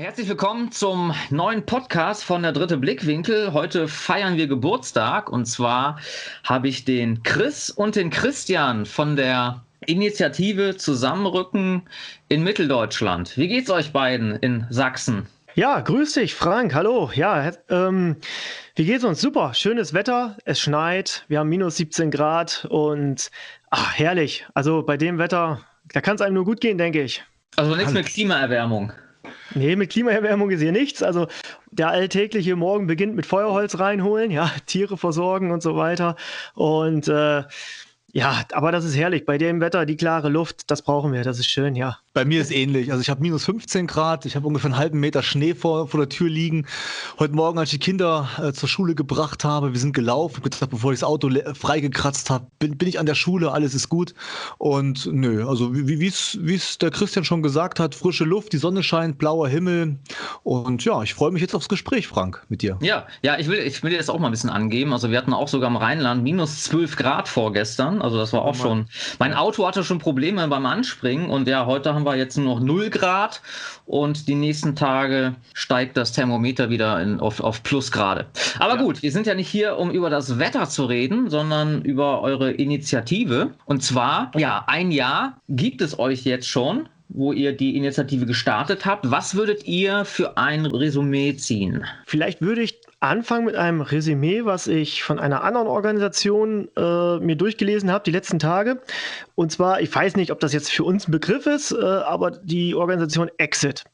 Herzlich willkommen zum neuen Podcast von der Dritte Blickwinkel. Heute feiern wir Geburtstag und zwar habe ich den Chris und den Christian von der Initiative Zusammenrücken in Mitteldeutschland. Wie geht's euch beiden in Sachsen? Ja, grüß dich, Frank. Hallo. Ja, ähm, wie geht's uns? Super. Schönes Wetter. Es schneit. Wir haben minus 17 Grad und ach, herrlich. Also bei dem Wetter, da kann es einem nur gut gehen, denke ich. Also nichts mit Klimaerwärmung. Nee, mit Klimaerwärmung ist hier nichts. Also der alltägliche Morgen beginnt mit Feuerholz reinholen, ja, Tiere versorgen und so weiter. Und äh, ja, aber das ist herrlich. Bei dem Wetter, die klare Luft, das brauchen wir. Das ist schön, ja. Bei mir ist ähnlich. Also ich habe minus 15 Grad, ich habe ungefähr einen halben Meter Schnee vor, vor der Tür liegen. Heute Morgen, als ich die Kinder äh, zur Schule gebracht habe, wir sind gelaufen, gesagt, bevor ich das Auto freigekratzt habe, bin, bin ich an der Schule, alles ist gut. Und nö, also wie es der Christian schon gesagt hat, frische Luft, die Sonne scheint, blauer Himmel. Und ja, ich freue mich jetzt aufs Gespräch, Frank, mit dir. Ja, ja, ich will, ich will dir das auch mal ein bisschen angeben. Also wir hatten auch sogar im Rheinland minus 12 Grad vorgestern. Also das war auch oh schon. Mein Auto hatte schon Probleme beim Anspringen und ja, heute haben haben wir jetzt nur noch 0 Grad und die nächsten Tage steigt das Thermometer wieder in, auf, auf Plusgrade. Aber ja. gut, wir sind ja nicht hier, um über das Wetter zu reden, sondern über eure Initiative. Und zwar, ja, ein Jahr gibt es euch jetzt schon wo ihr die Initiative gestartet habt. Was würdet ihr für ein Resümee ziehen? Vielleicht würde ich anfangen mit einem Resümee, was ich von einer anderen Organisation äh, mir durchgelesen habe die letzten Tage. Und zwar, ich weiß nicht, ob das jetzt für uns ein Begriff ist, äh, aber die Organisation Exit.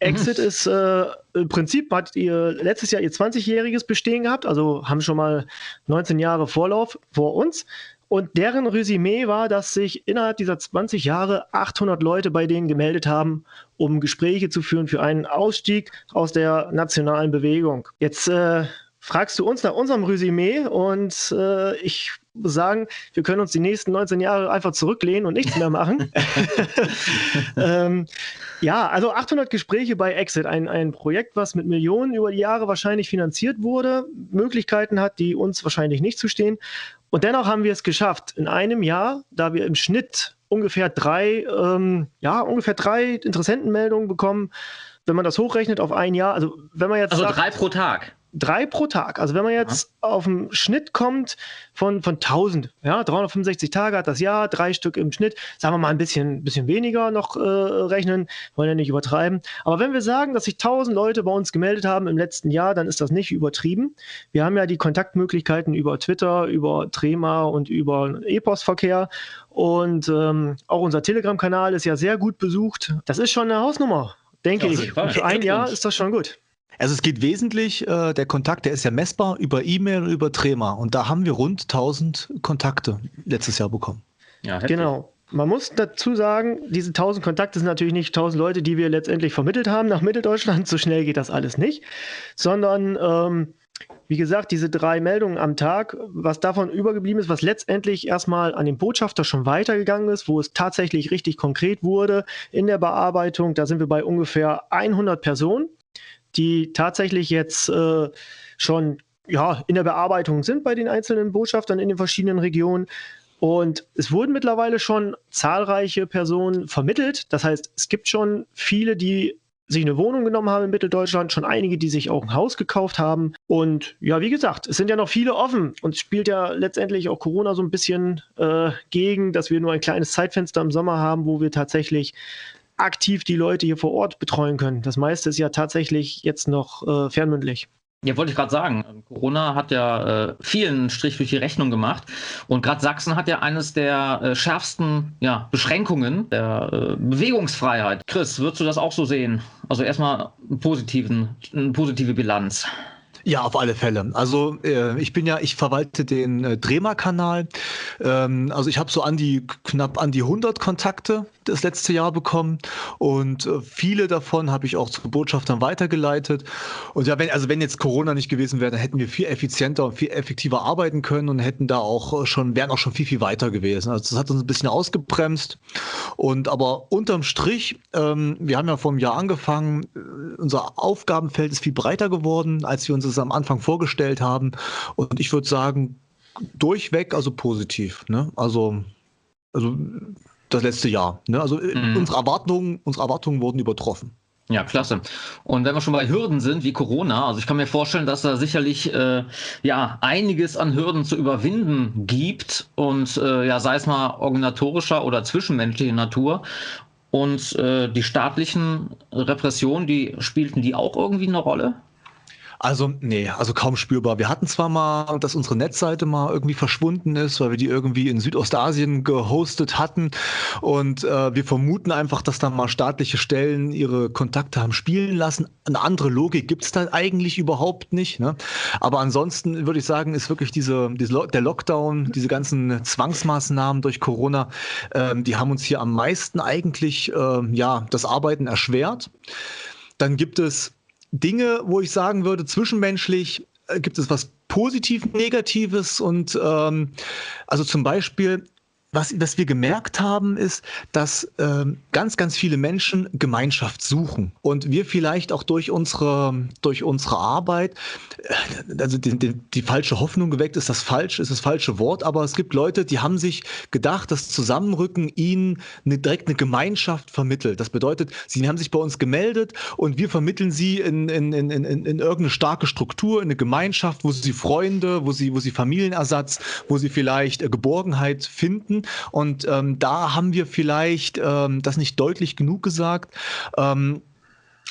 Exit mhm. ist äh, im Prinzip hat ihr letztes Jahr ihr 20-jähriges Bestehen gehabt, also haben schon mal 19 Jahre Vorlauf vor uns. Und deren Resümee war, dass sich innerhalb dieser 20 Jahre 800 Leute bei denen gemeldet haben, um Gespräche zu führen für einen Ausstieg aus der nationalen Bewegung. Jetzt äh, fragst du uns nach unserem Resümee und äh, ich sagen, wir können uns die nächsten 19 Jahre einfach zurücklehnen und nichts mehr machen. ähm, ja, also 800 Gespräche bei Exit, ein, ein Projekt, was mit Millionen über die Jahre wahrscheinlich finanziert wurde, Möglichkeiten hat, die uns wahrscheinlich nicht zustehen. Und dennoch haben wir es geschafft, in einem Jahr, da wir im Schnitt ungefähr drei, ähm, ja, ungefähr drei Interessentenmeldungen bekommen, wenn man das hochrechnet auf ein Jahr, also wenn man jetzt. Also sagt, drei pro Tag drei pro Tag. Also wenn man jetzt ja. auf einen Schnitt kommt von, von 1000, ja, 365 Tage hat das Jahr, drei Stück im Schnitt, sagen wir mal ein bisschen, bisschen weniger noch äh, rechnen, wollen ja nicht übertreiben. Aber wenn wir sagen, dass sich 1000 Leute bei uns gemeldet haben im letzten Jahr, dann ist das nicht übertrieben. Wir haben ja die Kontaktmöglichkeiten über Twitter, über Trema und über E-Postverkehr und ähm, auch unser Telegram-Kanal ist ja sehr gut besucht. Das ist schon eine Hausnummer, denke ja, ich. Für ein Jahr ist das schon gut. Also es geht wesentlich, äh, der Kontakt, der ist ja messbar über E-Mail und über Trema. Und da haben wir rund 1000 Kontakte letztes Jahr bekommen. Ja, genau. Man muss dazu sagen, diese 1000 Kontakte sind natürlich nicht 1000 Leute, die wir letztendlich vermittelt haben nach Mitteldeutschland. So schnell geht das alles nicht. Sondern, ähm, wie gesagt, diese drei Meldungen am Tag, was davon übergeblieben ist, was letztendlich erstmal an den Botschafter schon weitergegangen ist, wo es tatsächlich richtig konkret wurde in der Bearbeitung, da sind wir bei ungefähr 100 Personen die tatsächlich jetzt äh, schon ja, in der Bearbeitung sind bei den einzelnen Botschaftern in den verschiedenen Regionen. Und es wurden mittlerweile schon zahlreiche Personen vermittelt. Das heißt, es gibt schon viele, die sich eine Wohnung genommen haben in Mitteldeutschland, schon einige, die sich auch ein Haus gekauft haben. Und ja, wie gesagt, es sind ja noch viele offen und spielt ja letztendlich auch Corona so ein bisschen äh, gegen, dass wir nur ein kleines Zeitfenster im Sommer haben, wo wir tatsächlich aktiv die Leute hier vor Ort betreuen können. Das meiste ist ja tatsächlich jetzt noch äh, fernmündlich. Ja, wollte ich gerade sagen. Corona hat ja äh, vielen Strich durch die Rechnung gemacht. Und gerade Sachsen hat ja eines der äh, schärfsten ja, Beschränkungen der äh, Bewegungsfreiheit. Chris, würdest du das auch so sehen? Also erstmal einen positiven, eine positive Bilanz. Ja, auf alle Fälle. Also äh, ich bin ja, ich verwalte den äh, Drema-Kanal. Ähm, also ich habe so an die knapp an die 100 Kontakte das letzte Jahr bekommen und äh, viele davon habe ich auch zu Botschaftern weitergeleitet. Und ja, wenn also wenn jetzt Corona nicht gewesen wäre, dann hätten wir viel effizienter und viel effektiver arbeiten können und hätten da auch schon wären auch schon viel viel weiter gewesen. Also das hat uns ein bisschen ausgebremst. Und aber unterm Strich, ähm, wir haben ja vor einem Jahr angefangen. Äh, unser Aufgabenfeld ist viel breiter geworden, als wir uns es am Anfang vorgestellt haben. Und ich würde sagen, durchweg, also positiv. Ne? Also, also das letzte Jahr. Ne? Also mhm. unsere, Erwartungen, unsere Erwartungen wurden übertroffen. Ja, klasse. Und wenn wir schon bei Hürden sind, wie Corona, also ich kann mir vorstellen, dass da sicherlich äh, ja einiges an Hürden zu überwinden gibt und äh, ja, sei es mal organisatorischer oder zwischenmenschlicher Natur. Und äh, die staatlichen Repressionen, die spielten die auch irgendwie eine Rolle? Also, nee, also kaum spürbar. Wir hatten zwar mal, dass unsere Netzseite mal irgendwie verschwunden ist, weil wir die irgendwie in Südostasien gehostet hatten. Und äh, wir vermuten einfach, dass da mal staatliche Stellen ihre Kontakte haben spielen lassen. Eine andere Logik gibt es da eigentlich überhaupt nicht. Ne? Aber ansonsten würde ich sagen, ist wirklich diese, diese, der Lockdown, diese ganzen Zwangsmaßnahmen durch Corona, äh, die haben uns hier am meisten eigentlich äh, ja, das Arbeiten erschwert. Dann gibt es Dinge, wo ich sagen würde, zwischenmenschlich äh, gibt es was positiv Negatives und ähm, also zum Beispiel was, was wir gemerkt haben, ist, dass ähm, ganz, ganz viele Menschen Gemeinschaft suchen und wir vielleicht auch durch unsere, durch unsere Arbeit, äh, also die, die, die, falsche Hoffnung geweckt ist das falsch, ist das falsche Wort, aber es gibt Leute, die haben sich gedacht, dass Zusammenrücken ihnen eine, direkt eine Gemeinschaft vermittelt. Das bedeutet, sie haben sich bei uns gemeldet und wir vermitteln sie in, in, in, in, in irgendeine starke Struktur, in eine Gemeinschaft, wo sie Freunde, wo sie, wo sie Familienersatz, wo sie vielleicht äh, Geborgenheit finden und ähm, da haben wir vielleicht ähm, das nicht deutlich genug gesagt. Ähm,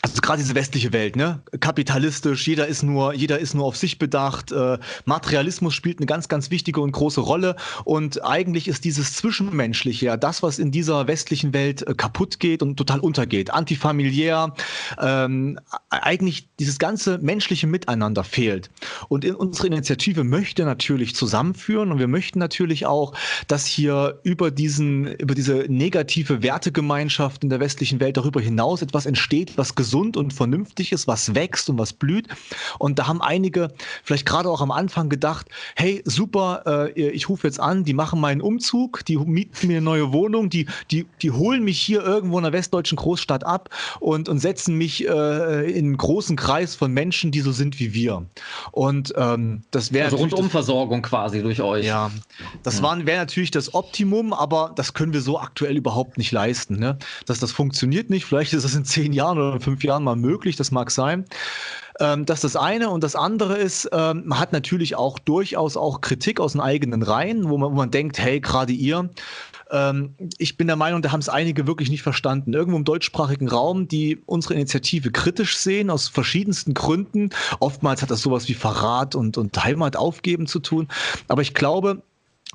also gerade diese westliche Welt, ne? Kapitalistisch, jeder ist nur, jeder ist nur auf sich bedacht. Äh, Materialismus spielt eine ganz, ganz wichtige und große Rolle. Und eigentlich ist dieses Zwischenmenschliche ja das, was in dieser westlichen Welt äh, kaputt geht und total untergeht. Antifamiliär, ähm, eigentlich dieses ganze menschliche Miteinander fehlt. Und in unsere Initiative möchte natürlich zusammenführen und wir möchten natürlich auch, dass hier über diesen, über diese negative Wertegemeinschaft in der westlichen Welt darüber hinaus etwas entsteht, was gesund gesund und vernünftig ist, was wächst und was blüht. Und da haben einige vielleicht gerade auch am Anfang gedacht, hey, super, äh, ich rufe jetzt an, die machen meinen Umzug, die mieten mir eine neue Wohnung, die, die, die holen mich hier irgendwo in einer westdeutschen Großstadt ab und, und setzen mich äh, in einen großen Kreis von Menschen, die so sind wie wir. Und ähm, das wäre. Also Rundumversorgung quasi durch euch. Ja, das ja. wäre natürlich das Optimum, aber das können wir so aktuell überhaupt nicht leisten. Ne? Dass das funktioniert nicht. Vielleicht ist das in zehn Jahren oder fünf fünf Jahren mal möglich, das mag sein. Ähm, das ist das eine. Und das andere ist, ähm, man hat natürlich auch durchaus auch Kritik aus den eigenen Reihen, wo man, wo man denkt, hey, gerade ihr, ähm, ich bin der Meinung, da haben es einige wirklich nicht verstanden. Irgendwo im deutschsprachigen Raum, die unsere Initiative kritisch sehen, aus verschiedensten Gründen. Oftmals hat das sowas wie Verrat und, und Heimat aufgeben zu tun. Aber ich glaube,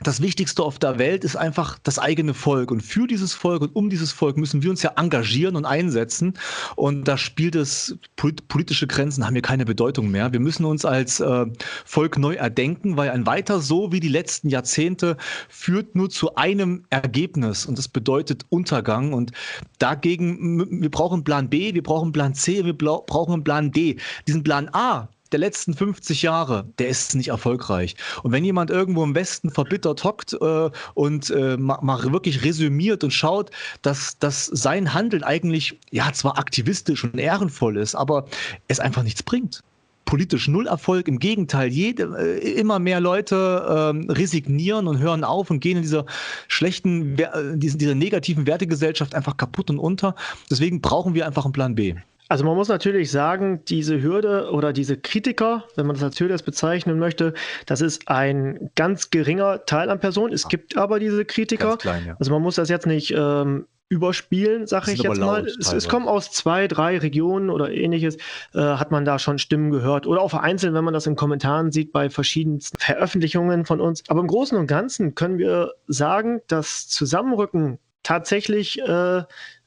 das Wichtigste auf der Welt ist einfach das eigene Volk. Und für dieses Volk und um dieses Volk müssen wir uns ja engagieren und einsetzen. Und da spielt es, politische Grenzen haben hier keine Bedeutung mehr. Wir müssen uns als äh, Volk neu erdenken, weil ein weiter so wie die letzten Jahrzehnte führt nur zu einem Ergebnis. Und das bedeutet Untergang. Und dagegen, wir brauchen Plan B, wir brauchen Plan C, wir brauchen Plan D. Diesen Plan A, der letzten 50 Jahre, der ist nicht erfolgreich. Und wenn jemand irgendwo im Westen verbittert hockt äh, und äh, mal, mal, wirklich resümiert und schaut, dass, dass sein Handeln eigentlich ja zwar aktivistisch und ehrenvoll ist, aber es einfach nichts bringt. Politisch null Erfolg, im Gegenteil, jede, äh, immer mehr Leute ähm, resignieren und hören auf und gehen in dieser schlechten, äh, dieser negativen Wertegesellschaft einfach kaputt und unter. Deswegen brauchen wir einfach einen Plan B. Also man muss natürlich sagen, diese Hürde oder diese Kritiker, wenn man das als Hürde bezeichnen möchte, das ist ein ganz geringer Teil an Personen. Es gibt aber diese Kritiker. Klein, ja. Also man muss das jetzt nicht ähm, überspielen, sage ich jetzt mal. Es, es, kommen aus zwei, drei Regionen oder ähnliches, äh, hat man da schon Stimmen gehört. Oder auch vereinzelt, wenn man das in Kommentaren sieht bei verschiedensten Veröffentlichungen von uns. Aber im Großen und Ganzen können wir sagen, dass Zusammenrücken tatsächlich äh,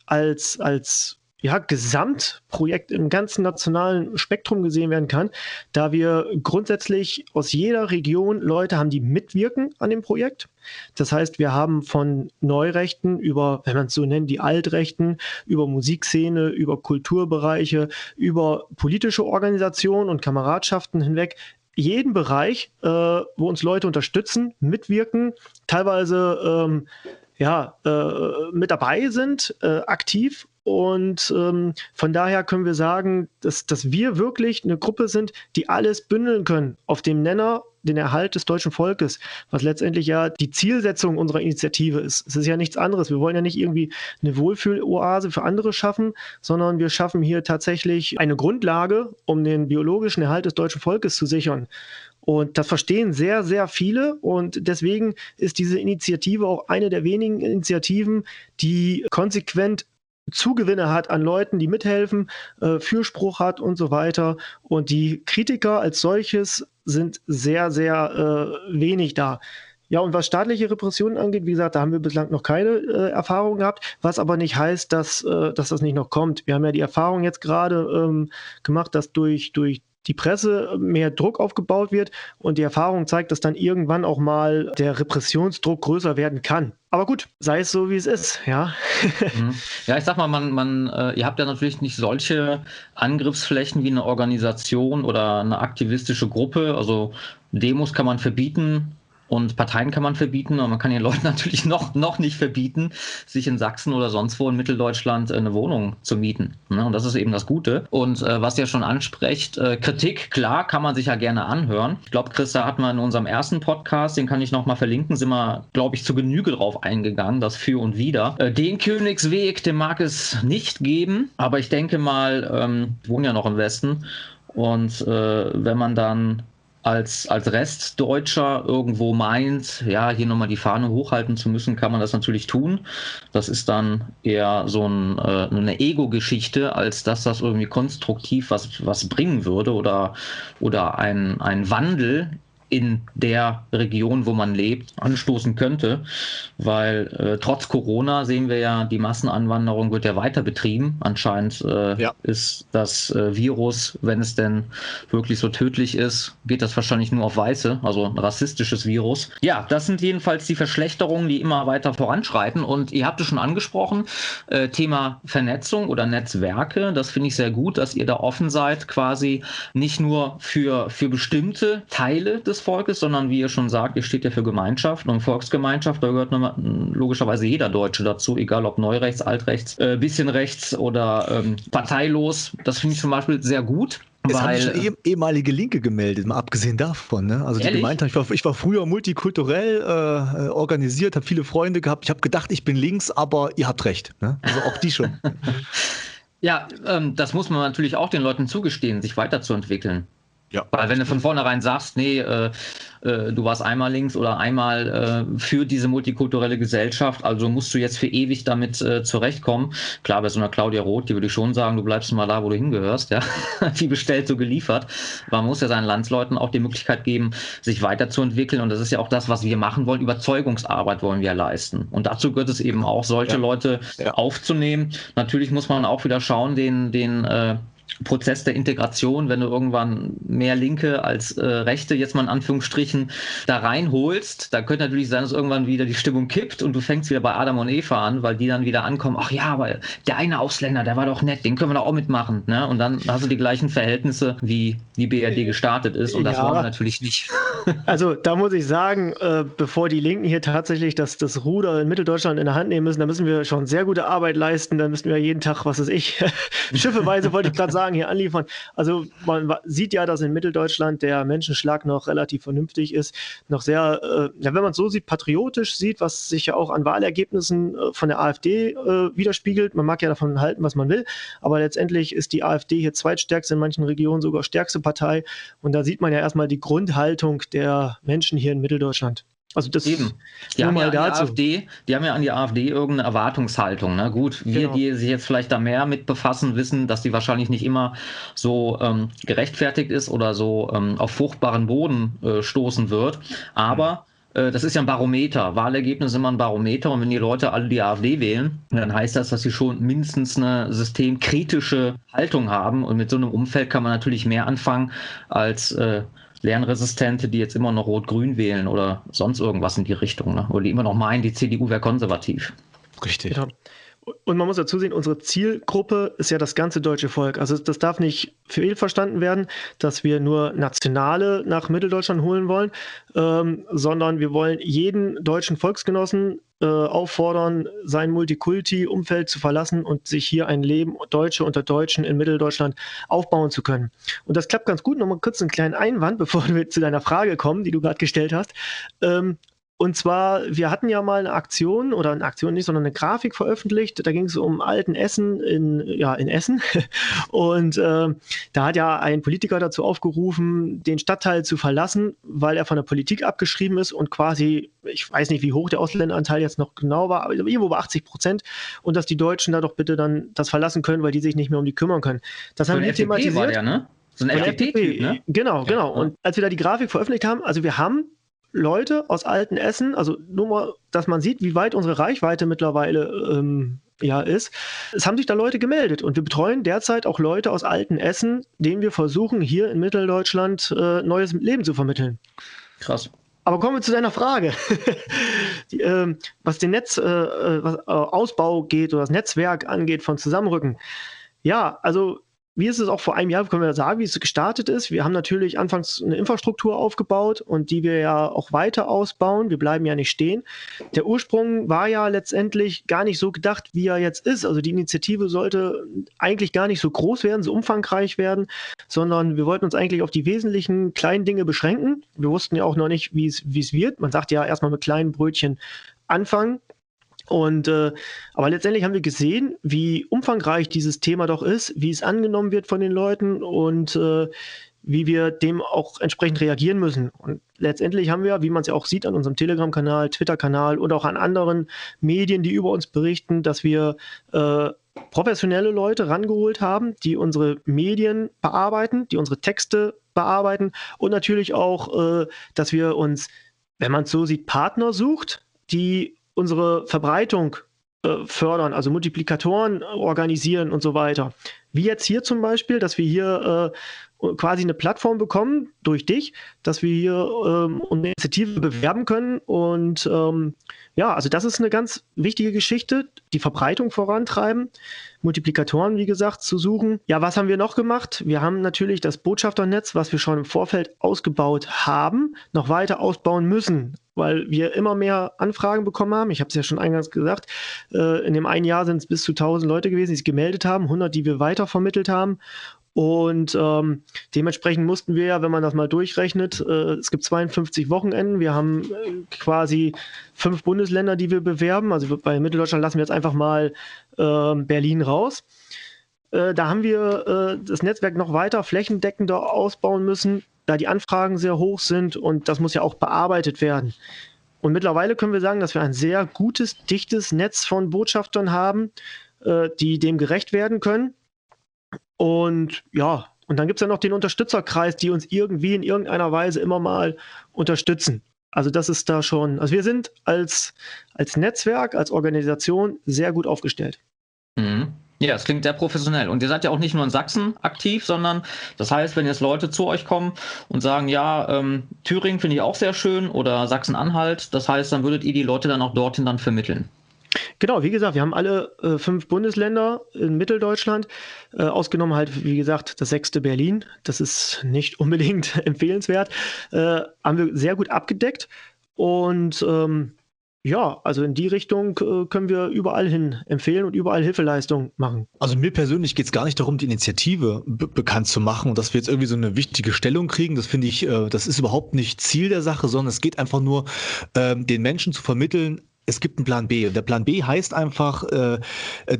als, als ja, Gesamtprojekt im ganzen nationalen Spektrum gesehen werden kann, da wir grundsätzlich aus jeder Region Leute haben, die mitwirken an dem Projekt. Das heißt, wir haben von Neurechten über, wenn man es so nennt, die Altrechten, über Musikszene, über Kulturbereiche, über politische Organisationen und Kameradschaften hinweg jeden Bereich, äh, wo uns Leute unterstützen, mitwirken, teilweise ähm, ja, äh, mit dabei sind, äh, aktiv und ähm, von daher können wir sagen, dass, dass wir wirklich eine Gruppe sind, die alles bündeln können auf dem Nenner den Erhalt des deutschen Volkes, was letztendlich ja die Zielsetzung unserer Initiative ist. Es ist ja nichts anderes. Wir wollen ja nicht irgendwie eine Wohlfühloase für andere schaffen, sondern wir schaffen hier tatsächlich eine Grundlage, um den biologischen Erhalt des deutschen Volkes zu sichern. Und das verstehen sehr, sehr viele. Und deswegen ist diese Initiative auch eine der wenigen Initiativen, die konsequent Zugewinne hat an Leuten, die mithelfen, äh, Fürspruch hat und so weiter. Und die Kritiker als solches sind sehr, sehr äh, wenig da. Ja, und was staatliche Repressionen angeht, wie gesagt, da haben wir bislang noch keine äh, Erfahrung gehabt, was aber nicht heißt, dass, äh, dass das nicht noch kommt. Wir haben ja die Erfahrung jetzt gerade ähm, gemacht, dass durch, durch die Presse mehr Druck aufgebaut wird und die Erfahrung zeigt, dass dann irgendwann auch mal der Repressionsdruck größer werden kann. Aber gut, sei es so, wie es ist, ja. Mhm. ja, ich sag mal, man, man, äh, ihr habt ja natürlich nicht solche Angriffsflächen wie eine Organisation oder eine aktivistische Gruppe. Also Demos kann man verbieten, und Parteien kann man verbieten, aber man kann den Leuten natürlich noch, noch nicht verbieten, sich in Sachsen oder sonst wo in Mitteldeutschland äh, eine Wohnung zu mieten. Ne? Und das ist eben das Gute. Und äh, was ihr schon ansprecht, äh, Kritik, klar, kann man sich ja gerne anhören. Ich glaube, Christa hat mal in unserem ersten Podcast, den kann ich nochmal verlinken, sind wir, glaube ich, zu Genüge drauf eingegangen, das Für und Wider. Den Königsweg, den mag es nicht geben, aber ich denke mal, ähm, ich wohne ja noch im Westen. Und äh, wenn man dann als, als Restdeutscher irgendwo meint, ja, hier nochmal die Fahne hochhalten zu müssen, kann man das natürlich tun. Das ist dann eher so ein, äh, eine Ego-Geschichte, als dass das irgendwie konstruktiv was, was bringen würde oder, oder ein, ein Wandel in der Region, wo man lebt, anstoßen könnte, weil äh, trotz Corona sehen wir ja, die Massenanwanderung wird ja weiter betrieben. Anscheinend äh, ja. ist das äh, Virus, wenn es denn wirklich so tödlich ist, geht das wahrscheinlich nur auf Weiße, also ein rassistisches Virus. Ja, das sind jedenfalls die Verschlechterungen, die immer weiter voranschreiten. Und ihr habt es schon angesprochen, äh, Thema Vernetzung oder Netzwerke. Das finde ich sehr gut, dass ihr da offen seid, quasi nicht nur für, für bestimmte Teile des des Volkes, sondern wie ihr schon sagt, ihr steht ja für Gemeinschaft und Volksgemeinschaft, da gehört logischerweise jeder Deutsche dazu, egal ob Neurechts, Altrechts, äh, bisschen rechts oder ähm, parteilos. Das finde ich zum Beispiel sehr gut. Es weil, haben schon eh, ehemalige Linke gemeldet, mal abgesehen davon. Ne? Also ehrlich? die gemeint haben, ich war, ich war früher multikulturell äh, organisiert, habe viele Freunde gehabt. Ich habe gedacht, ich bin links, aber ihr habt recht. Ne? Also auch die schon. ja, ähm, das muss man natürlich auch den Leuten zugestehen, sich weiterzuentwickeln. Ja. Weil wenn du von vornherein sagst, nee, äh, äh, du warst einmal links oder einmal äh, für diese multikulturelle Gesellschaft, also musst du jetzt für ewig damit äh, zurechtkommen. Klar, bei so einer Claudia Roth, die würde ich schon sagen, du bleibst mal da, wo du hingehörst, ja. Wie bestellt, so geliefert. Man muss ja seinen Landsleuten auch die Möglichkeit geben, sich weiterzuentwickeln. Und das ist ja auch das, was wir machen wollen. Überzeugungsarbeit wollen wir leisten. Und dazu gehört es eben auch, solche ja. Leute ja. aufzunehmen. Natürlich muss man auch wieder schauen, den, den äh, Prozess der Integration, wenn du irgendwann mehr Linke als äh, Rechte, jetzt mal in Anführungsstrichen, da reinholst, da könnte natürlich sein, dass irgendwann wieder die Stimmung kippt und du fängst wieder bei Adam und Eva an, weil die dann wieder ankommen, ach ja, aber der eine Ausländer, der war doch nett, den können wir doch auch mitmachen. Ne? Und dann hast du die gleichen Verhältnisse, wie die BRD gestartet ist und das ja, wollen wir natürlich nicht. Also da muss ich sagen, äh, bevor die Linken hier tatsächlich das, das Ruder in Mitteldeutschland in der Hand nehmen müssen, da müssen wir schon sehr gute Arbeit leisten, da müssen wir jeden Tag, was weiß ich, schiffeweise wollte ich gerade sagen, hier anliefern. Also man sieht ja, dass in Mitteldeutschland der Menschenschlag noch relativ vernünftig ist, noch sehr, äh, ja, wenn man es so sieht, patriotisch sieht, was sich ja auch an Wahlergebnissen äh, von der AfD äh, widerspiegelt. Man mag ja davon halten, was man will, aber letztendlich ist die AfD hier zweitstärkste, in manchen Regionen sogar stärkste Partei. Und da sieht man ja erstmal die Grundhaltung der Menschen hier in Mitteldeutschland. Also das Eben. Die haben, ja dazu. AfD, die haben ja an die AfD irgendeine Erwartungshaltung. Ne? Gut, wir, genau. die sich jetzt vielleicht da mehr mit befassen, wissen, dass die wahrscheinlich nicht immer so ähm, gerechtfertigt ist oder so ähm, auf fruchtbaren Boden äh, stoßen wird. Aber äh, das ist ja ein Barometer. Wahlergebnisse sind immer ein Barometer. Und wenn die Leute alle die AfD wählen, dann heißt das, dass sie schon mindestens eine systemkritische Haltung haben. Und mit so einem Umfeld kann man natürlich mehr anfangen als äh, Lernresistente, die jetzt immer noch Rot-Grün wählen oder sonst irgendwas in die Richtung. Ne? Oder die immer noch meinen, die CDU wäre konservativ. Richtig. Ja. Und man muss dazu sehen, unsere Zielgruppe ist ja das ganze deutsche Volk. Also das darf nicht fehlverstanden werden, dass wir nur Nationale nach Mitteldeutschland holen wollen, ähm, sondern wir wollen jeden deutschen Volksgenossen äh, auffordern, sein Multikulti-Umfeld zu verlassen und sich hier ein Leben Deutsche unter Deutschen in Mitteldeutschland aufbauen zu können. Und das klappt ganz gut. Nochmal kurz einen kleinen Einwand, bevor wir zu deiner Frage kommen, die du gerade gestellt hast. Ähm, und zwar, wir hatten ja mal eine Aktion oder eine Aktion nicht, sondern eine Grafik veröffentlicht. Da ging es um alten Essen in, ja, in Essen. Und äh, da hat ja ein Politiker dazu aufgerufen, den Stadtteil zu verlassen, weil er von der Politik abgeschrieben ist und quasi, ich weiß nicht, wie hoch der Ausländeranteil jetzt noch genau war, aber irgendwo bei 80 Prozent. Und dass die Deutschen da doch bitte dann das verlassen können, weil die sich nicht mehr um die kümmern können. Das so haben wir thematisiert. War der, ne? So ein FDP-Typ, ne? Genau, genau. Und als wir da die Grafik veröffentlicht haben, also wir haben Leute aus alten Essen, also nur mal, dass man sieht, wie weit unsere Reichweite mittlerweile ähm, ja ist. Es haben sich da Leute gemeldet und wir betreuen derzeit auch Leute aus alten Essen, denen wir versuchen, hier in Mitteldeutschland äh, neues Leben zu vermitteln. Krass. Aber kommen wir zu deiner Frage. Die, äh, was den Netzausbau äh, äh geht oder das Netzwerk angeht von Zusammenrücken. Ja, also wie ist es auch vor einem Jahr, können wir sagen, wie es gestartet ist. Wir haben natürlich anfangs eine Infrastruktur aufgebaut und die wir ja auch weiter ausbauen. Wir bleiben ja nicht stehen. Der Ursprung war ja letztendlich gar nicht so gedacht, wie er jetzt ist. Also die Initiative sollte eigentlich gar nicht so groß werden, so umfangreich werden, sondern wir wollten uns eigentlich auf die wesentlichen kleinen Dinge beschränken. Wir wussten ja auch noch nicht, wie es wird. Man sagt ja erstmal mit kleinen Brötchen anfangen und äh, aber letztendlich haben wir gesehen, wie umfangreich dieses Thema doch ist, wie es angenommen wird von den Leuten und äh, wie wir dem auch entsprechend reagieren müssen. Und letztendlich haben wir, wie man es ja auch sieht an unserem Telegram-Kanal, Twitter-Kanal und auch an anderen Medien, die über uns berichten, dass wir äh, professionelle Leute rangeholt haben, die unsere Medien bearbeiten, die unsere Texte bearbeiten und natürlich auch, äh, dass wir uns, wenn man es so sieht, Partner sucht, die unsere Verbreitung äh, fördern, also Multiplikatoren organisieren und so weiter. Wie jetzt hier zum Beispiel, dass wir hier äh, quasi eine Plattform bekommen durch dich, dass wir hier ähm, eine Initiative bewerben können. Und ähm, ja, also das ist eine ganz wichtige Geschichte, die Verbreitung vorantreiben, Multiplikatoren, wie gesagt, zu suchen. Ja, was haben wir noch gemacht? Wir haben natürlich das Botschafternetz, was wir schon im Vorfeld ausgebaut haben, noch weiter ausbauen müssen weil wir immer mehr Anfragen bekommen haben. Ich habe es ja schon eingangs gesagt. Äh, in dem einen Jahr sind es bis zu 1000 Leute gewesen, die sich gemeldet haben, 100, die wir weitervermittelt haben. Und ähm, dementsprechend mussten wir ja, wenn man das mal durchrechnet, äh, es gibt 52 Wochenenden. Wir haben äh, quasi fünf Bundesländer, die wir bewerben. Also bei Mitteldeutschland lassen wir jetzt einfach mal äh, Berlin raus. Äh, da haben wir äh, das Netzwerk noch weiter flächendeckender ausbauen müssen da die Anfragen sehr hoch sind und das muss ja auch bearbeitet werden. Und mittlerweile können wir sagen, dass wir ein sehr gutes, dichtes Netz von Botschaftern haben, äh, die dem gerecht werden können. Und ja, und dann gibt es ja noch den Unterstützerkreis, die uns irgendwie in irgendeiner Weise immer mal unterstützen. Also das ist da schon, also wir sind als, als Netzwerk, als Organisation sehr gut aufgestellt. Mhm. Ja, es klingt sehr professionell. Und ihr seid ja auch nicht nur in Sachsen aktiv, sondern das heißt, wenn jetzt Leute zu euch kommen und sagen, ja, ähm, Thüringen finde ich auch sehr schön oder Sachsen-Anhalt, das heißt, dann würdet ihr die Leute dann auch dorthin dann vermitteln. Genau, wie gesagt, wir haben alle äh, fünf Bundesländer in Mitteldeutschland, äh, ausgenommen halt, wie gesagt, das sechste Berlin. Das ist nicht unbedingt empfehlenswert. Äh, haben wir sehr gut abgedeckt. Und ähm, ja, also in die Richtung äh, können wir überall hin empfehlen und überall Hilfeleistung machen. Also mir persönlich geht es gar nicht darum, die Initiative bekannt zu machen und dass wir jetzt irgendwie so eine wichtige Stellung kriegen. Das finde ich, äh, das ist überhaupt nicht Ziel der Sache, sondern es geht einfach nur, äh, den Menschen zu vermitteln, es gibt einen Plan B. Und der Plan B heißt einfach, äh,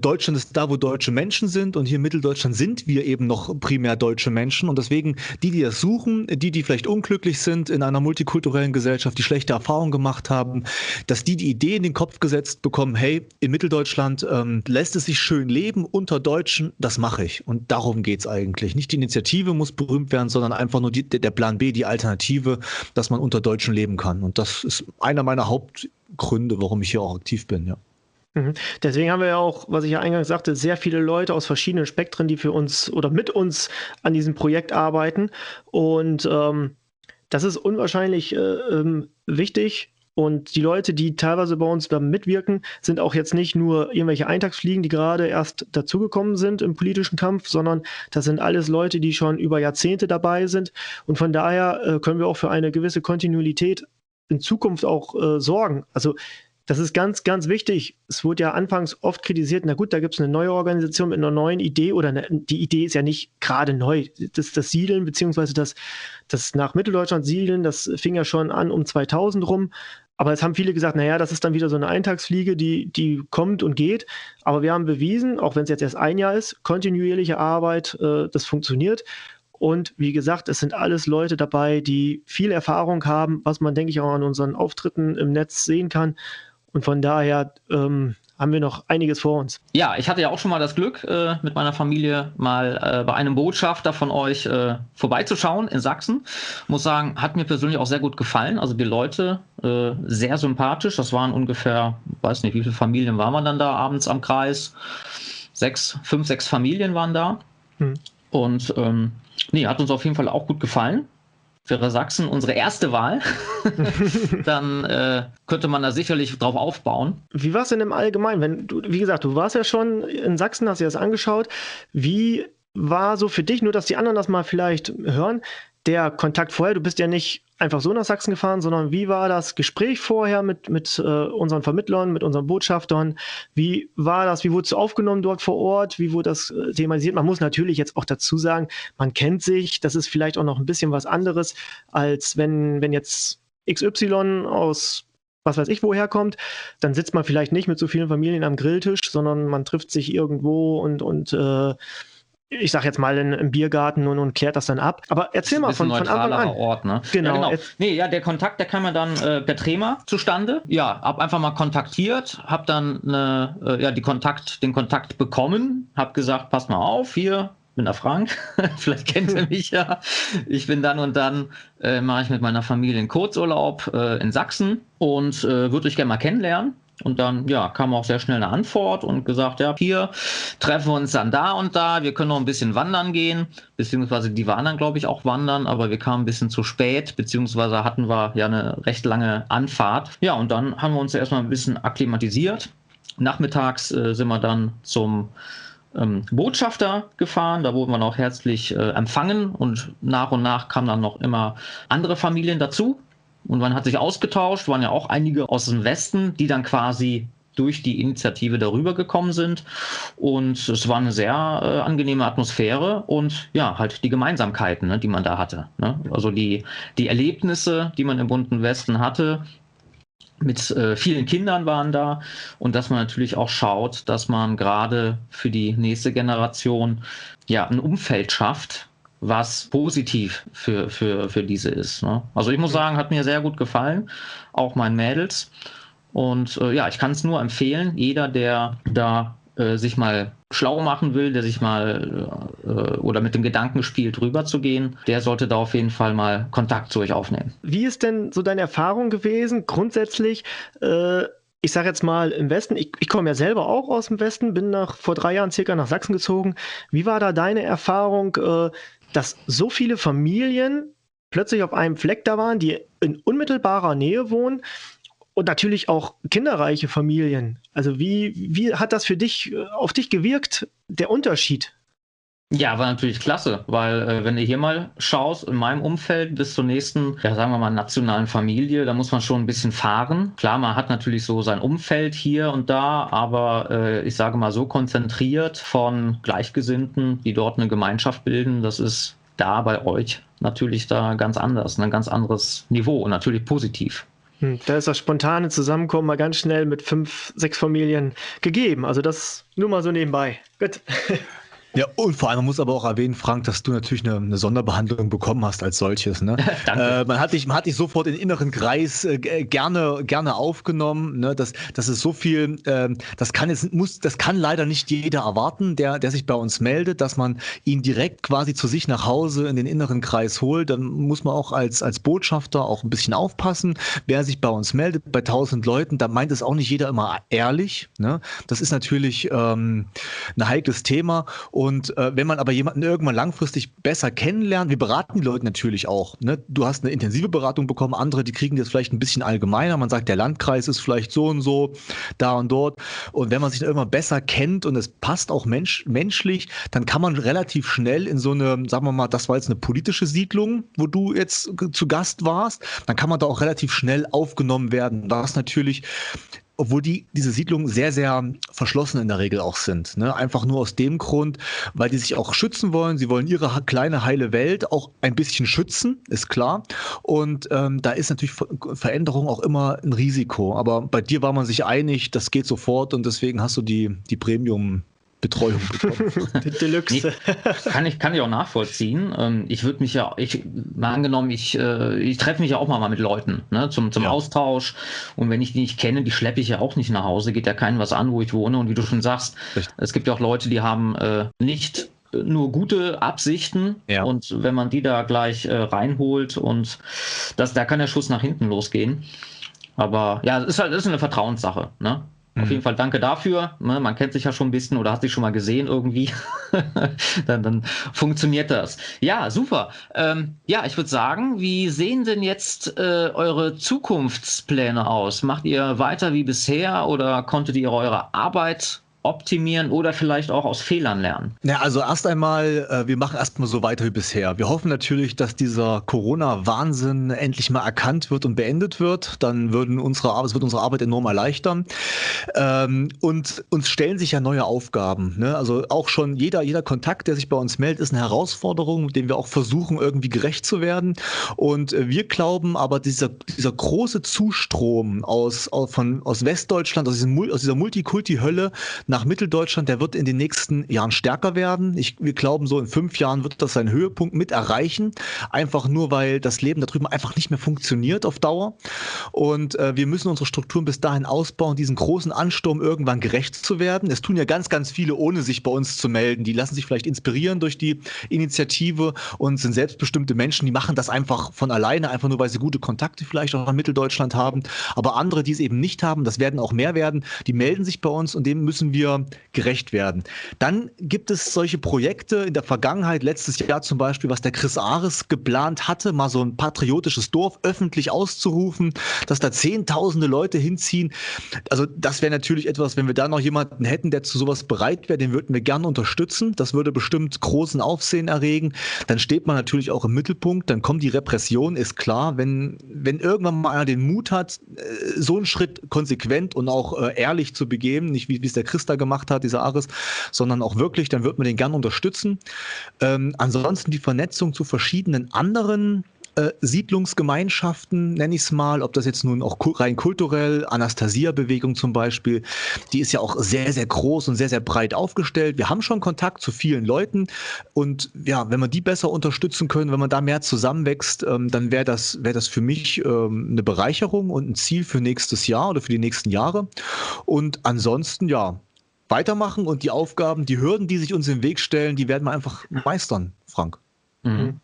Deutschland ist da, wo deutsche Menschen sind. Und hier in Mitteldeutschland sind wir eben noch primär deutsche Menschen. Und deswegen, die, die das suchen, die, die vielleicht unglücklich sind in einer multikulturellen Gesellschaft, die schlechte Erfahrungen gemacht haben, dass die die Idee in den Kopf gesetzt bekommen, hey, in Mitteldeutschland ähm, lässt es sich schön leben unter Deutschen, das mache ich. Und darum geht es eigentlich. Nicht die Initiative muss berühmt werden, sondern einfach nur die, der Plan B, die Alternative, dass man unter Deutschen leben kann. Und das ist einer meiner Haupt Gründe, warum ich hier auch aktiv bin, ja. Mhm. Deswegen haben wir ja auch, was ich ja eingangs sagte, sehr viele Leute aus verschiedenen Spektren, die für uns oder mit uns an diesem Projekt arbeiten. Und ähm, das ist unwahrscheinlich äh, ähm, wichtig Und die Leute, die teilweise bei uns mitwirken, sind auch jetzt nicht nur irgendwelche Eintagsfliegen, die gerade erst dazugekommen sind im politischen Kampf, sondern das sind alles Leute, die schon über Jahrzehnte dabei sind. Und von daher äh, können wir auch für eine gewisse Kontinuität in Zukunft auch äh, sorgen. Also das ist ganz, ganz wichtig. Es wurde ja anfangs oft kritisiert, na gut, da gibt es eine neue Organisation mit einer neuen Idee oder eine, die Idee ist ja nicht gerade neu. Das, das Siedeln beziehungsweise das, das nach Mitteldeutschland Siedeln, das fing ja schon an um 2000 rum. Aber es haben viele gesagt, naja, das ist dann wieder so eine Eintagsfliege, die, die kommt und geht. Aber wir haben bewiesen, auch wenn es jetzt erst ein Jahr ist, kontinuierliche Arbeit, äh, das funktioniert. Und wie gesagt, es sind alles Leute dabei, die viel Erfahrung haben, was man, denke ich, auch an unseren Auftritten im Netz sehen kann. Und von daher ähm, haben wir noch einiges vor uns. Ja, ich hatte ja auch schon mal das Glück, äh, mit meiner Familie mal äh, bei einem Botschafter von euch äh, vorbeizuschauen in Sachsen. Muss sagen, hat mir persönlich auch sehr gut gefallen. Also die Leute äh, sehr sympathisch. Das waren ungefähr, weiß nicht, wie viele Familien waren wir dann da abends am Kreis? Sechs, fünf, sechs Familien waren da. Hm. Und ähm, nee, hat uns auf jeden Fall auch gut gefallen wäre Sachsen unsere erste Wahl, dann äh, könnte man da sicherlich drauf aufbauen. Wie war es denn im Allgemeinen? Wenn du, wie gesagt, du warst ja schon in Sachsen, hast dir das angeschaut. Wie war so für dich, nur dass die anderen das mal vielleicht hören, der Kontakt vorher? Du bist ja nicht einfach so nach Sachsen gefahren, sondern wie war das Gespräch vorher mit, mit äh, unseren Vermittlern, mit unseren Botschaftern? Wie war das, wie wurde es aufgenommen dort vor Ort? Wie wurde das äh, thematisiert? Man muss natürlich jetzt auch dazu sagen, man kennt sich, das ist vielleicht auch noch ein bisschen was anderes, als wenn, wenn jetzt XY aus was weiß ich woher kommt, dann sitzt man vielleicht nicht mit so vielen Familien am Grilltisch, sondern man trifft sich irgendwo und, und äh, ich sag jetzt mal, in, im Biergarten und, und klärt das dann ab. Aber erzähl mal von, von Anfang an. Ort, ne? Genau. Ja, genau. Nee, ja, der Kontakt, der kam ja dann äh, per Trema zustande. Ja, hab einfach mal kontaktiert, hab dann eine, äh, ja, die Kontakt, den Kontakt bekommen, hab gesagt, pass mal auf, hier, bin der Frank, vielleicht kennt ihr mich ja. Ich bin dann und dann, äh, mache ich mit meiner Familie einen Kurzurlaub äh, in Sachsen und äh, würde euch gerne mal kennenlernen. Und dann, ja, kam auch sehr schnell eine Antwort und gesagt, ja, hier treffen wir uns dann da und da, wir können noch ein bisschen wandern gehen, beziehungsweise die waren dann, glaube ich, auch wandern, aber wir kamen ein bisschen zu spät, beziehungsweise hatten wir ja eine recht lange Anfahrt. Ja, und dann haben wir uns erstmal ein bisschen akklimatisiert. Nachmittags äh, sind wir dann zum ähm, Botschafter gefahren, da wurden wir noch herzlich äh, empfangen. Und nach und nach kamen dann noch immer andere Familien dazu, und man hat sich ausgetauscht, waren ja auch einige aus dem Westen, die dann quasi durch die Initiative darüber gekommen sind. Und es war eine sehr äh, angenehme Atmosphäre und ja, halt die Gemeinsamkeiten, ne, die man da hatte. Ne? Also die, die Erlebnisse, die man im bunten Westen hatte, mit äh, vielen Kindern waren da und dass man natürlich auch schaut, dass man gerade für die nächste Generation ja ein Umfeld schafft, was positiv für, für, für diese ist. Ne? Also ich muss sagen, hat mir sehr gut gefallen, auch meinen Mädels. Und äh, ja, ich kann es nur empfehlen, jeder, der da äh, sich mal schlau machen will, der sich mal äh, oder mit dem Gedanken spielt, rüber zu gehen, der sollte da auf jeden Fall mal Kontakt zu euch aufnehmen. Wie ist denn so deine Erfahrung gewesen, grundsätzlich? Äh, ich sage jetzt mal im Westen, ich, ich komme ja selber auch aus dem Westen, bin nach vor drei Jahren circa nach Sachsen gezogen. Wie war da deine Erfahrung? Dass so viele Familien plötzlich auf einem Fleck da waren, die in unmittelbarer Nähe wohnen und natürlich auch kinderreiche Familien. Also wie, wie hat das für dich, äh, auf dich gewirkt, der Unterschied? Ja, war natürlich klasse, weil äh, wenn du hier mal schaust, in meinem Umfeld bis zur nächsten, ja sagen wir mal, nationalen Familie, da muss man schon ein bisschen fahren. Klar, man hat natürlich so sein Umfeld hier und da, aber äh, ich sage mal so konzentriert von Gleichgesinnten, die dort eine Gemeinschaft bilden, das ist da bei euch natürlich da ganz anders, ein ganz anderes Niveau und natürlich positiv. Hm, da ist das spontane Zusammenkommen mal ganz schnell mit fünf, sechs Familien gegeben. Also das nur mal so nebenbei. Gut. Ja, und vor allem, man muss aber auch erwähnen, Frank, dass du natürlich eine, eine Sonderbehandlung bekommen hast als solches. Ne? Danke. Äh, man, hat dich, man hat dich sofort in den inneren Kreis äh, gerne, gerne aufgenommen. Ne? Das, das ist so viel, äh, das kann jetzt, muss, das kann leider nicht jeder erwarten, der, der sich bei uns meldet, dass man ihn direkt quasi zu sich nach Hause in den inneren Kreis holt. Dann muss man auch als, als Botschafter auch ein bisschen aufpassen. Wer sich bei uns meldet, bei tausend Leuten, da meint es auch nicht jeder immer ehrlich. Ne? Das ist natürlich ähm, ein heikles Thema. Und äh, wenn man aber jemanden irgendwann langfristig besser kennenlernt, wir beraten die Leute natürlich auch. Ne? Du hast eine intensive Beratung bekommen, andere, die kriegen jetzt vielleicht ein bisschen allgemeiner. Man sagt, der Landkreis ist vielleicht so und so, da und dort. Und wenn man sich irgendwann besser kennt und es passt auch mensch, menschlich, dann kann man relativ schnell in so eine, sagen wir mal, das war jetzt eine politische Siedlung, wo du jetzt zu Gast warst, dann kann man da auch relativ schnell aufgenommen werden. Was natürlich obwohl die, diese Siedlungen sehr, sehr verschlossen in der Regel auch sind. Ne? Einfach nur aus dem Grund, weil die sich auch schützen wollen. Sie wollen ihre kleine, heile Welt auch ein bisschen schützen, ist klar. Und ähm, da ist natürlich Veränderung auch immer ein Risiko. Aber bei dir war man sich einig, das geht sofort und deswegen hast du die, die Premium- Betreuung bekommen. Deluxe. Nee, kann, ich, kann ich auch nachvollziehen. Ähm, ich würde mich ja, ich, mal angenommen, ich, äh, ich treffe mich ja auch mal mit Leuten ne, zum, zum ja. Austausch. Und wenn ich die nicht kenne, die schleppe ich ja auch nicht nach Hause. Geht ja keinen was an, wo ich wohne. Und wie du schon sagst, Richtig. es gibt ja auch Leute, die haben äh, nicht nur gute Absichten ja. und wenn man die da gleich äh, reinholt und das, da kann der Schuss nach hinten losgehen. Aber ja, es ist halt ist eine Vertrauenssache. Ne? Auf mhm. jeden Fall danke dafür. Ne, man kennt sich ja schon ein bisschen oder hat sich schon mal gesehen irgendwie. dann, dann, funktioniert das. Ja, super. Ähm, ja, ich würde sagen, wie sehen denn jetzt äh, eure Zukunftspläne aus? Macht ihr weiter wie bisher oder konntet ihr eure Arbeit optimieren oder vielleicht auch aus Fehlern lernen? Ja, also erst einmal, äh, wir machen erstmal so weiter wie bisher. Wir hoffen natürlich, dass dieser Corona-Wahnsinn endlich mal erkannt wird und beendet wird. Dann würden unsere Arbeit, wird unsere Arbeit enorm erleichtern. Ähm, und uns stellen sich ja neue Aufgaben. Ne? Also auch schon jeder, jeder Kontakt, der sich bei uns meldet, ist eine Herausforderung, dem wir auch versuchen, irgendwie gerecht zu werden. Und äh, wir glauben aber, dieser, dieser große Zustrom aus, aus, von, aus Westdeutschland, aus, diesem, aus dieser Multikulti-Hölle, nach Mitteldeutschland, der wird in den nächsten Jahren stärker werden. Ich, wir glauben, so in fünf Jahren wird das seinen Höhepunkt mit erreichen. Einfach nur, weil das Leben da drüben einfach nicht mehr funktioniert auf Dauer. Und äh, wir müssen unsere Strukturen bis dahin ausbauen, diesen großen Ansturm irgendwann gerecht zu werden. Es tun ja ganz, ganz viele, ohne sich bei uns zu melden. Die lassen sich vielleicht inspirieren durch die Initiative und sind selbstbestimmte Menschen, die machen das einfach von alleine, einfach nur, weil sie gute Kontakte vielleicht auch in Mitteldeutschland haben. Aber andere, die es eben nicht haben, das werden auch mehr werden, die melden sich bei uns und dem müssen wir wir gerecht werden. Dann gibt es solche Projekte in der Vergangenheit, letztes Jahr zum Beispiel, was der Chris Ares geplant hatte, mal so ein patriotisches Dorf öffentlich auszurufen, dass da zehntausende Leute hinziehen. Also das wäre natürlich etwas, wenn wir da noch jemanden hätten, der zu sowas bereit wäre, den würden wir gerne unterstützen. Das würde bestimmt großen Aufsehen erregen. Dann steht man natürlich auch im Mittelpunkt, dann kommt die Repression, ist klar. Wenn, wenn irgendwann mal einer den Mut hat, äh, so einen Schritt konsequent und auch äh, ehrlich zu begeben, nicht wie es der Christ da gemacht hat, dieser Aris, sondern auch wirklich, dann wird man den gern unterstützen. Ähm, ansonsten die Vernetzung zu verschiedenen anderen äh, Siedlungsgemeinschaften, nenne ich es mal, ob das jetzt nun auch rein kulturell, Anastasia-Bewegung zum Beispiel, die ist ja auch sehr, sehr groß und sehr, sehr breit aufgestellt. Wir haben schon Kontakt zu vielen Leuten und ja, wenn wir die besser unterstützen können, wenn man da mehr zusammenwächst, ähm, dann wäre das, wär das für mich ähm, eine Bereicherung und ein Ziel für nächstes Jahr oder für die nächsten Jahre. Und ansonsten, ja, weitermachen und die Aufgaben, die Hürden, die sich uns im Weg stellen, die werden wir einfach meistern, Frank. Mhm. mhm.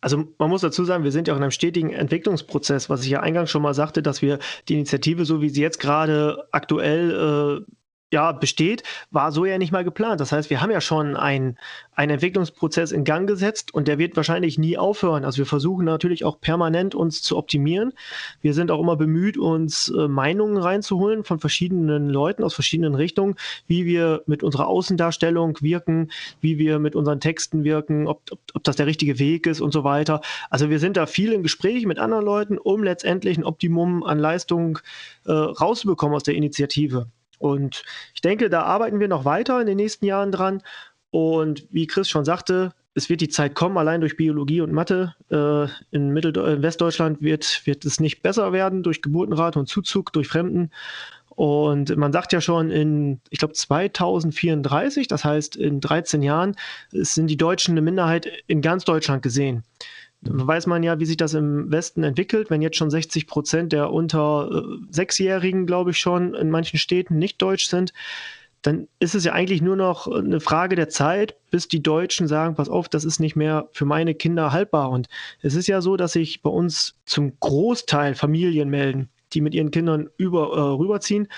Also man muss dazu sagen, wir sind ja auch in einem stetigen Entwicklungsprozess, was ich ja eingangs schon mal sagte, dass wir die Initiative, so wie sie jetzt gerade aktuell äh, ja, besteht, war so ja nicht mal geplant. Das heißt, wir haben ja schon einen, einen Entwicklungsprozess in Gang gesetzt und der wird wahrscheinlich nie aufhören. Also wir versuchen natürlich auch permanent uns zu optimieren. Wir sind auch immer bemüht, uns äh, Meinungen reinzuholen von verschiedenen Leuten aus verschiedenen Richtungen, wie wir mit unserer Außendarstellung wirken, wie wir mit unseren Texten wirken, ob, ob, ob das der richtige Weg ist und so weiter. Also wir sind da viel im Gespräch mit anderen Leuten, um letztendlich ein Optimum an Leistung äh, rauszubekommen aus der Initiative. Und ich denke, da arbeiten wir noch weiter in den nächsten Jahren dran. Und wie Chris schon sagte, es wird die Zeit kommen, allein durch Biologie und Mathe. Äh, in, Mittel in Westdeutschland wird, wird es nicht besser werden durch Geburtenrate und Zuzug durch Fremden. Und man sagt ja schon in, ich glaube, 2034, das heißt in 13 Jahren, sind die Deutschen eine Minderheit in ganz Deutschland gesehen weiß man ja, wie sich das im Westen entwickelt. Wenn jetzt schon 60 Prozent der unter äh, Sechsjährigen, glaube ich schon, in manchen Städten nicht deutsch sind, dann ist es ja eigentlich nur noch eine Frage der Zeit, bis die Deutschen sagen, pass auf, das ist nicht mehr für meine Kinder haltbar. Und es ist ja so, dass sich bei uns zum Großteil Familien melden, die mit ihren Kindern über, äh, rüberziehen.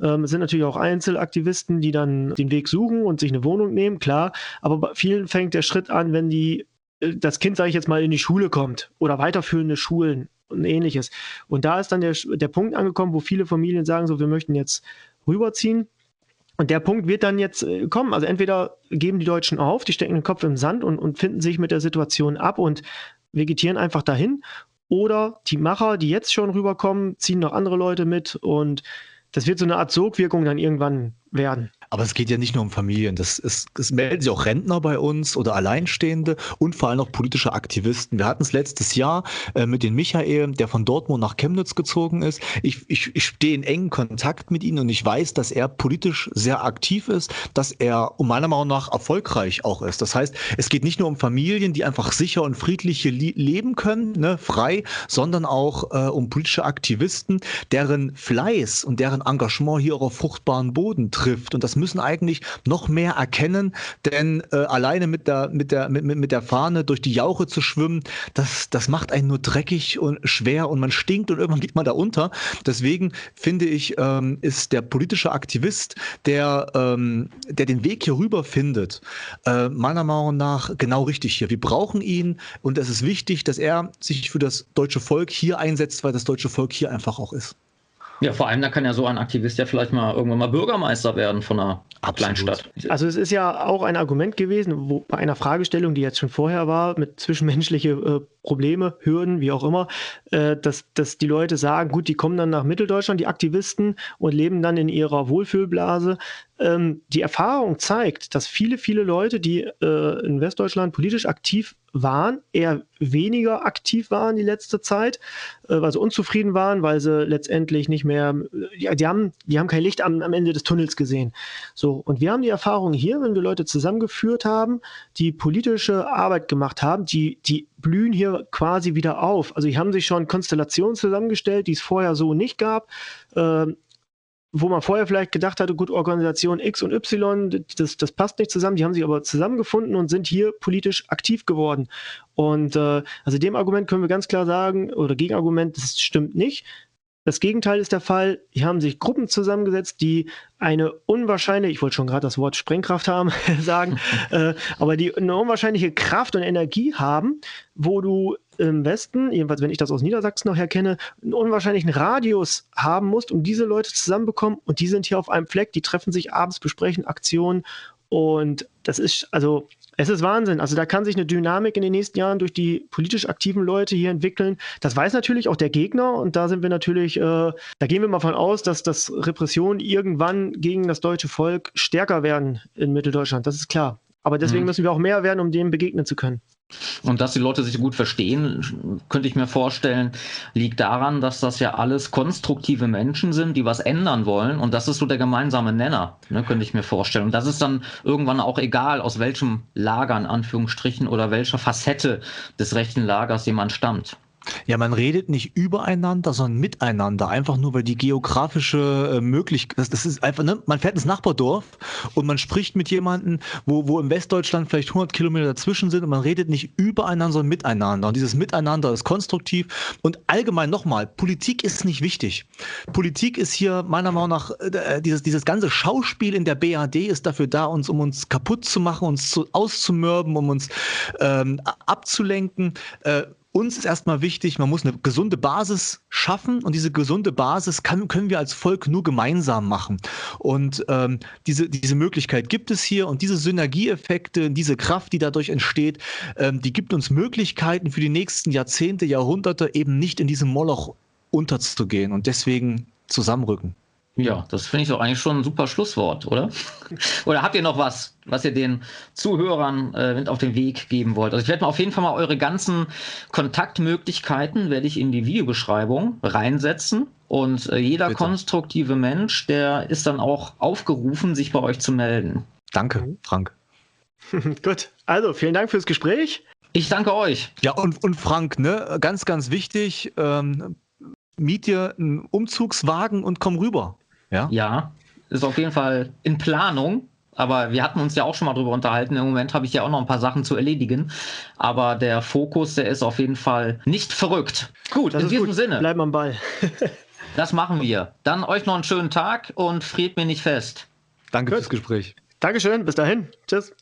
Ähm, es sind natürlich auch Einzelaktivisten, die dann den Weg suchen und sich eine Wohnung nehmen, klar. Aber bei vielen fängt der Schritt an, wenn die das Kind, sage ich jetzt mal, in die Schule kommt oder weiterführende Schulen und ähnliches. Und da ist dann der, der Punkt angekommen, wo viele Familien sagen, so, wir möchten jetzt rüberziehen. Und der Punkt wird dann jetzt äh, kommen. Also entweder geben die Deutschen auf, die stecken den Kopf im Sand und, und finden sich mit der Situation ab und vegetieren einfach dahin. Oder die Macher, die jetzt schon rüberkommen, ziehen noch andere Leute mit und das wird so eine Art Sogwirkung dann irgendwann werden. Aber es geht ja nicht nur um Familien. Das ist, es melden sich auch Rentner bei uns oder Alleinstehende und vor allem auch politische Aktivisten. Wir hatten es letztes Jahr äh, mit dem Michael, der von Dortmund nach Chemnitz gezogen ist. Ich, ich, ich stehe in engen Kontakt mit ihm und ich weiß, dass er politisch sehr aktiv ist, dass er um meiner Meinung nach erfolgreich auch ist. Das heißt, es geht nicht nur um Familien, die einfach sicher und friedlich hier leben können, ne, frei, sondern auch äh, um politische Aktivisten, deren Fleiß und deren Engagement hier auch auf fruchtbaren Boden trifft. Und das müssen eigentlich noch mehr erkennen, denn äh, alleine mit der, mit, der, mit, mit der Fahne durch die Jauche zu schwimmen, das, das macht einen nur dreckig und schwer und man stinkt und irgendwann geht man da unter. Deswegen finde ich, ähm, ist der politische Aktivist, der, ähm, der den Weg hier rüber findet, äh, meiner Meinung nach genau richtig hier. Wir brauchen ihn und es ist wichtig, dass er sich für das deutsche Volk hier einsetzt, weil das deutsche Volk hier einfach auch ist. Ja, vor allem, da kann ja so ein Aktivist ja vielleicht mal irgendwann mal Bürgermeister werden von einer Kleinstadt. Also es ist ja auch ein Argument gewesen, wo bei einer Fragestellung, die jetzt schon vorher war, mit zwischenmenschliche äh, Probleme, Hürden, wie auch immer, äh, dass, dass die Leute sagen, gut, die kommen dann nach Mitteldeutschland, die Aktivisten, und leben dann in ihrer Wohlfühlblase. Ähm, die Erfahrung zeigt, dass viele, viele Leute, die äh, in Westdeutschland politisch aktiv waren, eher weniger aktiv waren die letzte Zeit, äh, weil sie unzufrieden waren, weil sie letztendlich nicht mehr, ja, die haben, die haben kein Licht am, am Ende des Tunnels gesehen. So, und wir haben die Erfahrung hier, wenn wir Leute zusammengeführt haben, die politische Arbeit gemacht haben, die, die blühen hier quasi wieder auf. Also die haben sich schon Konstellationen zusammengestellt, die es vorher so nicht gab. Äh, wo man vorher vielleicht gedacht hatte, gut, Organisation X und Y, das, das passt nicht zusammen, die haben sich aber zusammengefunden und sind hier politisch aktiv geworden. Und äh, also dem Argument können wir ganz klar sagen, oder Gegenargument, das stimmt nicht. Das Gegenteil ist der Fall. Hier haben sich Gruppen zusammengesetzt, die eine unwahrscheinliche, ich wollte schon gerade das Wort Sprengkraft haben, sagen, äh, aber die eine unwahrscheinliche Kraft und Energie haben, wo du im Westen, jedenfalls wenn ich das aus Niedersachsen noch herkenne, einen unwahrscheinlichen Radius haben musst, um diese Leute zusammenbekommen und die sind hier auf einem Fleck, die treffen sich abends, besprechen Aktionen und das ist, also, es ist Wahnsinn. Also, da kann sich eine Dynamik in den nächsten Jahren durch die politisch aktiven Leute hier entwickeln. Das weiß natürlich auch der Gegner. Und da sind wir natürlich, äh, da gehen wir mal von aus, dass das Repressionen irgendwann gegen das deutsche Volk stärker werden in Mitteldeutschland. Das ist klar. Aber deswegen mhm. müssen wir auch mehr werden, um dem begegnen zu können. Und dass die Leute sich gut verstehen, könnte ich mir vorstellen, liegt daran, dass das ja alles konstruktive Menschen sind, die was ändern wollen. Und das ist so der gemeinsame Nenner, ne, könnte ich mir vorstellen. Und das ist dann irgendwann auch egal, aus welchem Lager in Anführungsstrichen oder welcher Facette des rechten Lagers jemand stammt. Ja, man redet nicht übereinander, sondern miteinander. Einfach nur, weil die geografische äh, Möglichkeit, das, das ist einfach, ne? man fährt ins Nachbardorf und man spricht mit jemandem, wo, wo im Westdeutschland vielleicht 100 Kilometer dazwischen sind und man redet nicht übereinander, sondern miteinander. Und dieses Miteinander ist konstruktiv. Und allgemein nochmal, Politik ist nicht wichtig. Politik ist hier meiner Meinung nach, äh, dieses, dieses ganze Schauspiel in der BAD ist dafür da, uns, um uns kaputt zu machen, uns zu, auszumörben, um uns ähm, abzulenken. Äh, uns ist erstmal wichtig, man muss eine gesunde Basis schaffen und diese gesunde Basis kann, können wir als Volk nur gemeinsam machen. Und ähm, diese, diese Möglichkeit gibt es hier und diese Synergieeffekte, diese Kraft, die dadurch entsteht, ähm, die gibt uns Möglichkeiten für die nächsten Jahrzehnte, Jahrhunderte eben nicht in diesem Moloch unterzugehen und deswegen zusammenrücken. Ja, das finde ich doch eigentlich schon ein super Schlusswort, oder? oder habt ihr noch was, was ihr den Zuhörern äh, mit auf den Weg geben wollt? Also ich werde mal auf jeden Fall mal eure ganzen Kontaktmöglichkeiten werde ich in die Videobeschreibung reinsetzen und äh, jeder Bitte. konstruktive Mensch, der ist dann auch aufgerufen, sich bei euch zu melden. Danke, Frank. Gut, also vielen Dank fürs Gespräch. Ich danke euch. Ja, und, und Frank, ne, ganz, ganz wichtig, ähm, miet dir einen Umzugswagen und komm rüber. Ja? ja, ist auf jeden Fall in Planung. Aber wir hatten uns ja auch schon mal drüber unterhalten. Im Moment habe ich ja auch noch ein paar Sachen zu erledigen. Aber der Fokus, der ist auf jeden Fall nicht verrückt. Gut, das in diesem gut. Sinne. Bleib am Ball. Das machen wir. Dann euch noch einen schönen Tag und friert mir nicht fest. Danke Gut. fürs Gespräch. Dankeschön, bis dahin. Tschüss.